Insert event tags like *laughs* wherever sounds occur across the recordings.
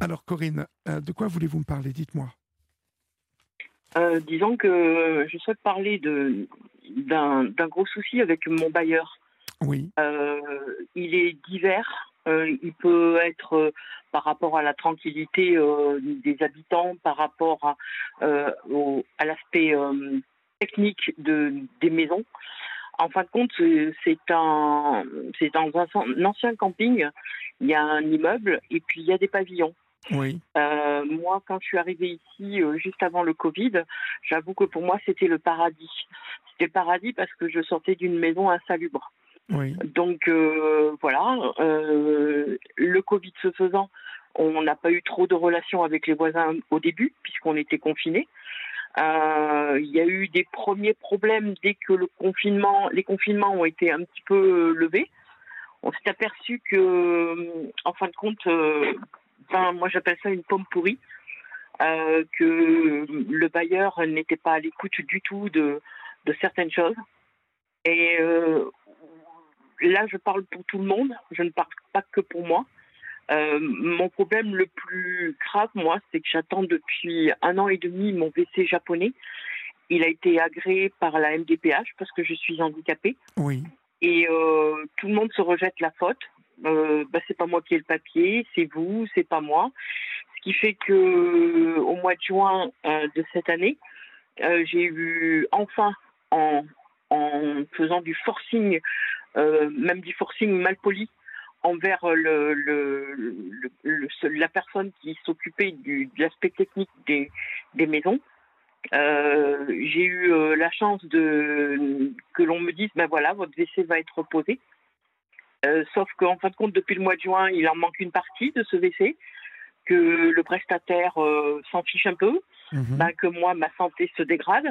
Alors Corinne, euh, de quoi voulez-vous me parler? Dites-moi. Euh, disons que je souhaite parler d'un gros souci avec mon bailleur. Oui. Euh, il est divers. il peut être par rapport à la tranquillité des habitants, par rapport à, à l'aspect technique de, des maisons. En fin de compte, c'est un, c'est dans un, ancien camping. Il y a un immeuble et puis il y a des pavillons. Oui. Euh, moi, quand je suis arrivée ici euh, juste avant le Covid, j'avoue que pour moi c'était le paradis. C'était le paradis parce que je sortais d'une maison insalubre. Oui. Donc euh, voilà, le Covid se faisant, on n'a pas eu trop de relations avec les voisins au début puisqu'on était confinés. Il y a eu des premiers problèmes dès que le confinement, les confinements ont été un petit peu levés. On s'est aperçu que, en fin de compte, euh, moi j'appelle ça une pomme pourrie, euh, que le bailleur n'était pas à l'écoute du tout de, certaines choses. Et là, je parle pour tout le monde, je ne parle pas que pour moi. Euh, mon problème le plus grave, moi, c'est que j'attends depuis un an et demi mon WC japonais. Il a été agréé par la MDPH parce que je suis handicapée. Oui. Et euh, tout le monde se rejette la faute. Euh, bah, c'est pas moi qui ai le papier, c'est vous, c'est pas moi. Ce qui fait que au mois de juin euh, de cette année, j'ai eu enfin en, faisant du forcing, même du forcing mal poli, envers le, la personne qui s'occupait de l'aspect technique des maisons. Euh, j'ai eu euh, la chance de que l'on me dise ben voilà votre WC va être reposé. Euh, sauf qu'en fin de compte depuis le mois de juin il en manque une partie de ce WC, que le prestataire s'en fiche un peu, mhm. ben, que moi ma santé se dégrade.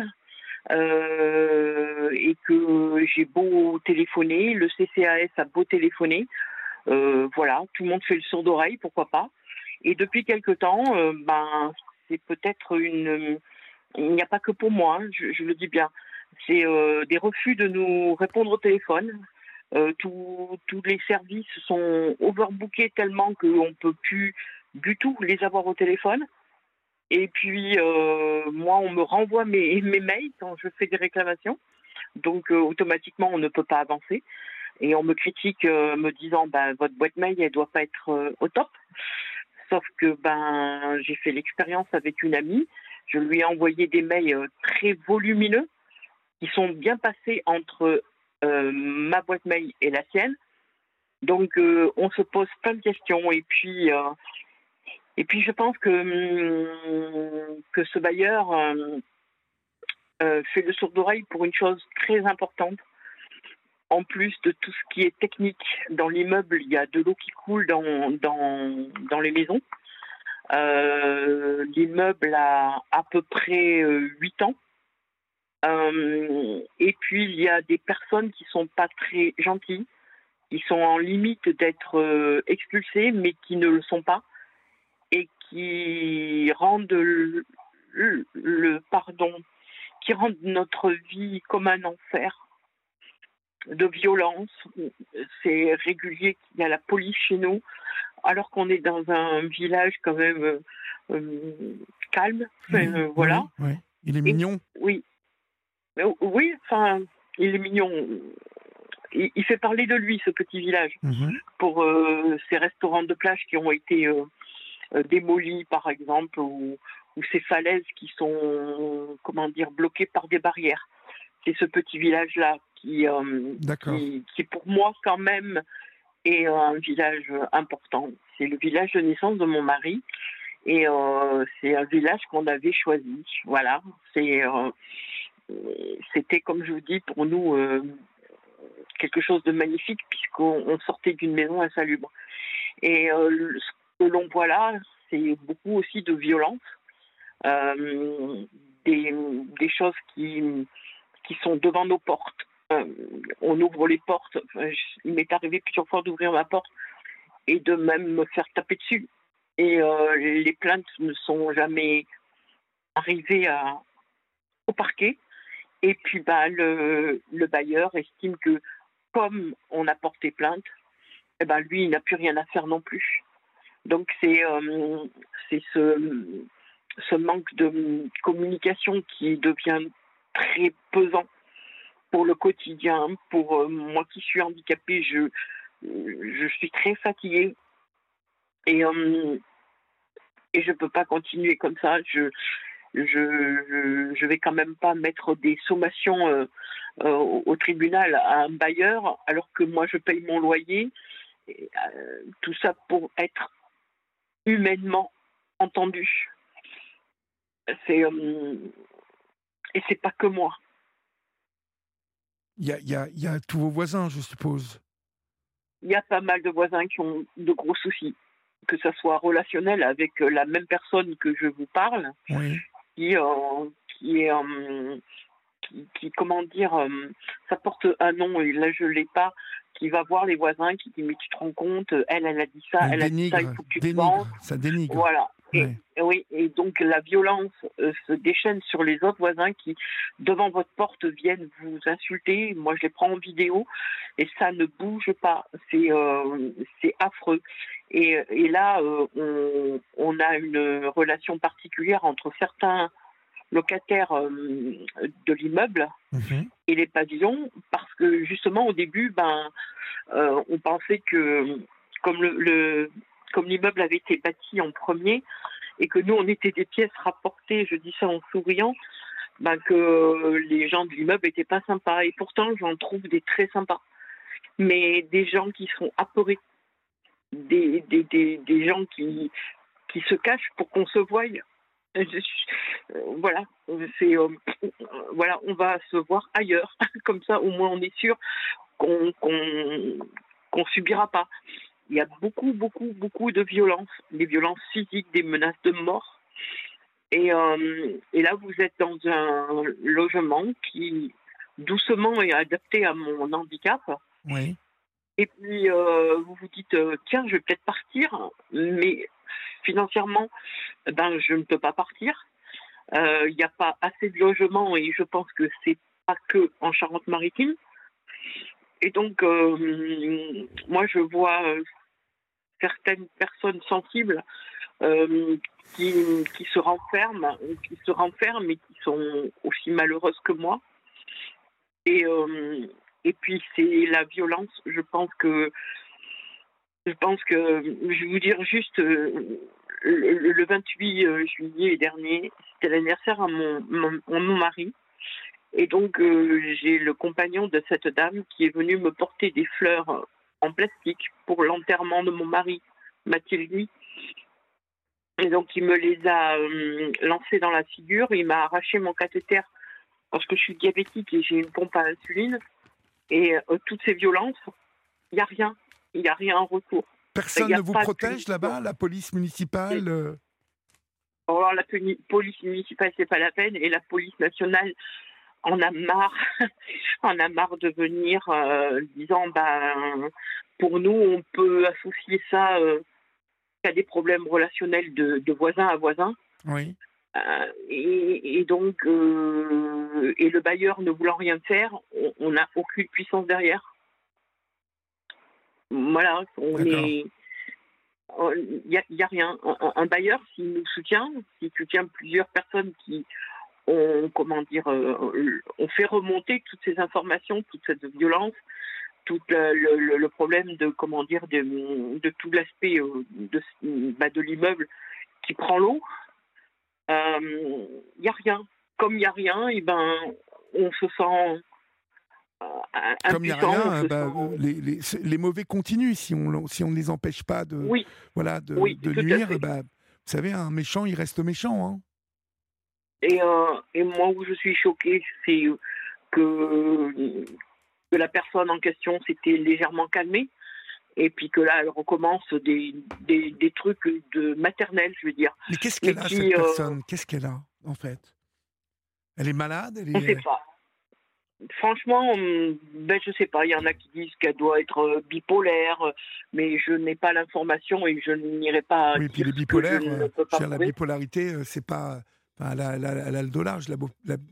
et que j'ai beau téléphoner, le CCAS a beau téléphoner, voilà, tout le monde fait le sourd d'oreille, pourquoi pas. Et depuis quelque temps, ben, c'est peut-être une. Il n'y a pas que pour moi, hein, je, le dis bien. C'est euh, des refus de nous répondre au téléphone. tous les services sont overbookés tellement qu'on ne peut plus du tout les avoir au téléphone. Et puis, moi, on me renvoie *laughs* mes, mails quand je fais des réclamations. Donc, automatiquement, on ne peut pas avancer et on me critique euh, me disant ben votre boîte mail elle doit pas être euh, au top sauf que ben j'ai fait l'expérience avec une amie je lui ai envoyé des mails euh, très volumineux qui sont bien passés entre ma boîte mail et la sienne donc on se pose plein de questions et puis et puis je pense que hum, que ce bailleur fait le sourd d'oreille pour une chose très importante en plus de tout ce qui est technique dans l'immeuble, il y a de l'eau qui coule dans, dans, dans les maisons. Euh, l'immeuble a à peu près 8 ans. Euh, et puis, il y a des personnes qui sont pas très gentilles, qui sont en limite d'être euh, expulsées, mais qui ne le sont pas, et qui rendent le pardon, qui rendent notre vie comme un enfer de violence. C'est régulier qu'il y a la police chez nous, alors qu'on est dans un village quand même euh, euh, calme. Euh, voilà. Il est mignon. oui. Oui, enfin, il est mignon. Il, fait parler de lui, ce petit village, mhm. pour ces restaurants de plage qui ont été démolis, par exemple, ou, ou ces falaises qui sont, comment dire, bloquées par des barrières c'est ce petit village-là qui, euh, qui, pour moi quand même est un village important. C'est le village de naissance de mon mari et euh, c'est un village qu'on avait choisi. Voilà, euh, c'était comme je vous dis pour nous quelque chose de magnifique puisqu'on sortait d'une maison insalubre. Et ce que l'on voit là, c'est beaucoup aussi de violence, des, choses qui sont devant nos portes. Euh, on ouvre les portes. il m'est arrivé plusieurs fois d'ouvrir ma porte et de même me faire taper dessus. Et euh, les plaintes ne sont jamais arrivées au parquet. Et puis bah, le, le, bailleur estime que comme on a porté plainte, eh ben, lui, il n'a plus rien à faire non plus. Donc c'est ce, ce manque de communication qui devient très pesant pour le quotidien. Pour moi qui suis handicapée, je, je suis très fatiguée. Et, et je ne peux pas continuer comme ça. Je, je, je vais quand même pas mettre des sommations euh, euh, au, tribunal à un bailleur alors que moi je paye mon loyer. Et, euh, tout ça pour être humainement entendu. C'est et c'est pas que moi. Il y a, y, a, y a tous vos voisins, je suppose. Il y a pas mal de voisins qui ont de gros soucis que ce soit relationnel avec la même personne que je vous parle, oui qui, euh, qui est euh, qui, comment dire, euh, ça porte un nom et là je l'ai pas, qui va voir les voisins, qui dit mais tu te rends compte, elle elle a dit ça, elle, a dit ça, il faut que tu dénigre, Ça dénigre. Voilà. Et, oui, et donc la violence se déchaîne sur les autres voisins qui, devant votre porte, viennent vous insulter. Moi, je les prends en vidéo et ça ne bouge pas. C'est c'est affreux. Et, et là, on, on, a une relation particulière entre certains locataires euh, de l'immeuble mhm. et les pavillons parce que justement au début ben euh, on pensait que comme le, comme l'immeuble avait été bâti en premier et que nous on était des pièces rapportées je dis ça en souriant ben que les gens de l'immeuble étaient pas sympas et pourtant j'en trouve des très sympas mais des gens qui sont apeurés des, des, des, gens qui qui se cachent pour qu'on se voie *laughs* euh, voilà, c'est euh, *clears throat* voilà, on va se voir ailleurs. *laughs* Comme ça, au moins, on est sûr qu'on qu'on subira pas. Il y a beaucoup, beaucoup, beaucoup de violences, des violences physiques, des menaces de mort. Et, euh, et là, vous êtes dans un logement qui doucement est adapté à mon handicap. Oui. Et puis, vous vous dites, tiens, je vais peut-être partir, mais financièrement, ben, je ne peux pas partir. Euh, il n'y a pas assez de logements et je pense que c'est pas que en Charente-Maritime. Et donc, euh, moi, je vois euh, certaines personnes sensibles qui, qui, se renferment, qui se renferment et qui sont aussi malheureuses que moi. Et, et puis, c'est la violence. Je pense que je pense que je vais vous dire juste le, 28 euh, juillet dernier, c'était l'anniversaire à mon, mon, mari. Et donc, euh, j'ai le compagnon de cette dame qui est venu me porter des fleurs en plastique pour l'enterrement de mon mari, Mathilde. Et donc, il me les a euh, lancées dans la figure. Il m'a arraché mon cathéter parce que je suis diabétique et j'ai une pompe à insuline. Et toutes ces violences, il n'y a rien. Il n'y a rien en retour. Personne ne vous protège là-bas, la police municipale euh Alors la police municipale, c'est pas la peine, et la police nationale en a marre, *laughs* en a marre de venir euh, disant ben pour nous on peut associer ça euh, à des problèmes relationnels de, voisin à voisin. Oui. et, donc et le bailleur ne voulant rien faire, on n'a aucune puissance derrière. Voilà, on est. Il n'y a, a, rien. Un, bailleur, s'il nous soutient, s'il soutient plusieurs personnes qui ont, comment dire, euh, on fait remonter toutes ces informations, toute cette violence, tout le, problème de, comment dire, de, de tout l'aspect euh, de, bah, de l'immeuble qui prend l'eau, il euh, n'y a rien. Comme il n'y a rien, et ben, on se sent comme il n'y a rien, bah, les, les, mauvais continuent si on si on ne les empêche pas de voilà de, de nuire. Bah, vous savez, un méchant, il reste méchant. Hein. Et, euh, et moi, où je suis choquée, c'est que, que la personne en question s'était légèrement calmée. Et puis que là, elle recommence des, des, des trucs de maternelle, je veux dire. Mais qu'est-ce qu'elle a, cette euh, personne? Qu'est-ce qu'elle a, en fait? Elle est malade? Elle est... On ne sait pas. Franchement, hum, ben je sais pas. Il y en a qui disent qu'elle doit être euh, bipolaire, mais je n'ai pas l'information et je n'irai pas. Oui, puis les bipolaires, euh, la bipolarité, c'est pas. Elle, a, le dos large, la,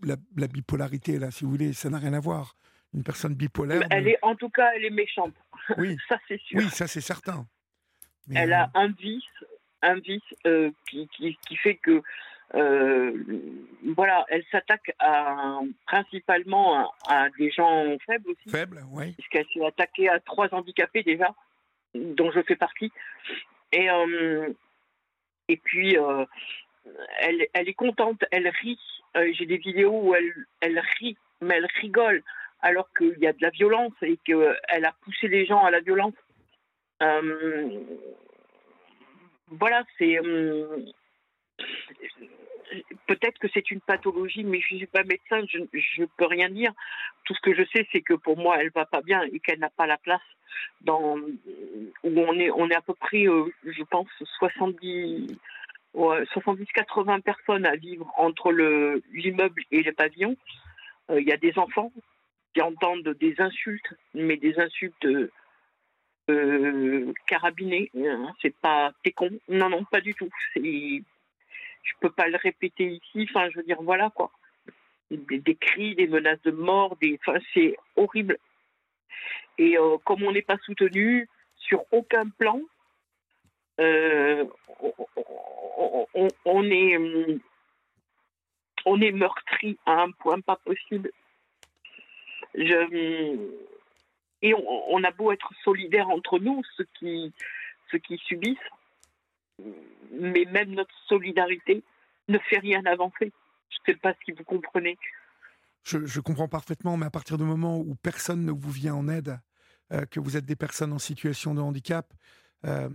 la, bipolarité, là, si vous voulez, ça n'a rien à voir. Une personne bipolaire. Elle est, en tout cas, elle est méchante. *laughs* Oui. ça, c'est sûr. Oui, ça, c'est certain. elle a un vice, un vice qui, qui, qui, fait que voilà, elle s'attaque à, principalement à, des gens faibles aussi. Faibles, oui. Puisqu'elle s'est attaquée à trois handicapés déjà, dont je fais partie. Et, et puis, elle, elle est contente, elle rit. J'ai des vidéos où elle, rit, mais elle rigole, alors qu'il y a de la violence et qu'elle a poussé les gens à la violence. voilà, c'est peut-être que c'est une pathologie, mais je ne suis pas médecin, je ne peux rien dire. Tout ce que je sais, c'est que pour moi, elle va pas bien et qu'elle n'a pas la place dans où on est. On est à peu près, euh, je pense, 70. 70-80 personnes à vivre entre l'immeuble et le pavillon. Euh, il y a des enfants qui entendent des insultes, mais des insultes euh, carabinées. Hein, c'est pas t'es con. Non, non, pas du tout. Je peux pas le répéter ici. Enfin, je veux dire, voilà quoi. Des, cris, des menaces de mort, des, enfin, c'est horrible. Et euh, comme on n'est pas soutenu sur aucun plan, euh, on, est on est meurtri à un point pas possible. Et on, a beau être solidaires entre nous, ceux qui, ceux qui subissent, mais même notre solidarité ne fait rien avancer. Je ne sais pas si vous comprenez. Je, comprends parfaitement, mais à partir du moment où personne ne vous vient en aide, euh, que vous êtes des personnes en situation de handicap, euh,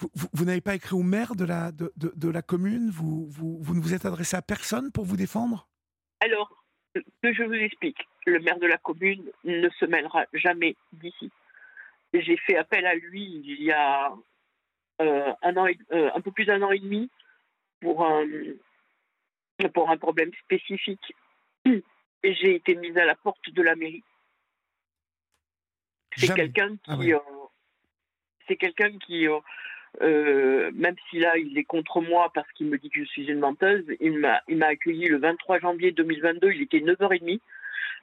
vous, n'avez pas écrit au maire de la, de, de, la commune? Vous, vous, vous, ne vous êtes adressé à personne pour vous défendre? Alors, que je vous explique. Le maire de la commune ne se mêlera jamais d'ici. J'ai fait appel à lui il y a euh, un, an euh, un peu plus d'un an et demi pour un, pour un problème spécifique. Et j'ai été mise à la porte de la mairie. C'est quelqu'un ah qui, euh, c'est quelqu'un qui, même si là il est contre moi parce qu'il me dit que je suis une menteuse, il m'a, il m'a accueilli le 23 janvier 2022. Il était 9h30.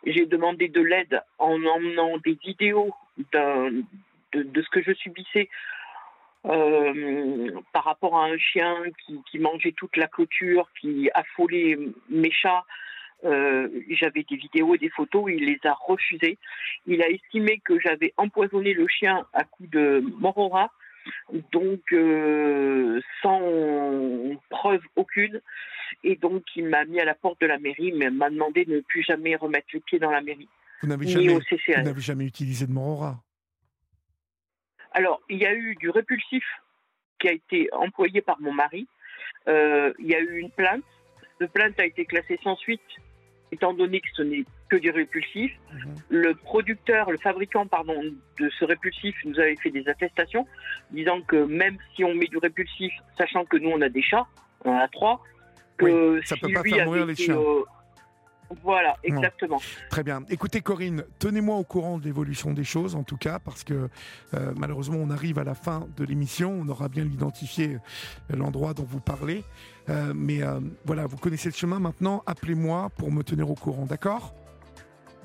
J'ai demandé de l'aide en emmenant des vidéos de, de, ce que je subissais euh, par rapport à un chien qui, mangeait toute la clôture, qui affolait mes chats. Euh, j'avais des vidéos et des photos, il les a refusées. Il a estimé que j'avais empoisonné le chien à coup de morora, donc euh, sans preuve aucune. Et donc il m'a mis à la porte de la mairie, mais m'a demandé de ne plus jamais remettre le pied dans la mairie. Vous n'avez jamais, jamais utilisé de morora alors, il y a eu du répulsif qui a été employé par mon mari. Euh, il y a eu une plainte. Cette plainte a été classée sans suite, étant donné que ce n'est que du répulsif. Mhm. Le producteur, le fabricant, pardon, de ce répulsif nous avait fait des attestations, disant que même si on met du répulsif, sachant que nous on a des chats, on en a trois, que ça peut pas faire mourir les chiens. Euh, voilà, exactement. Très bien. Écoutez, Corinne, tenez-moi au courant de l'évolution des choses, en tout cas, parce que euh, malheureusement, on arrive à la fin de l'émission. On aura bien identifié euh, l'endroit dont vous parlez. Euh, mais voilà, vous connaissez le chemin maintenant. Appelez-moi pour me tenir au courant, d'accord?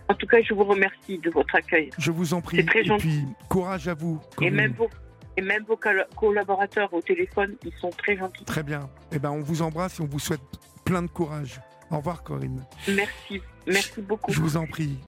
En tout cas, je vous remercie de votre accueil. Je vous en prie. Très Et puis, courage à vous. Et même vos, et même vos collaborateurs au téléphone, ils sont très gentils. Très bien. Eh ben, on vous embrasse et on vous souhaite plein de courage. Au revoir Corinne. Merci, merci beaucoup. Je vous en prie.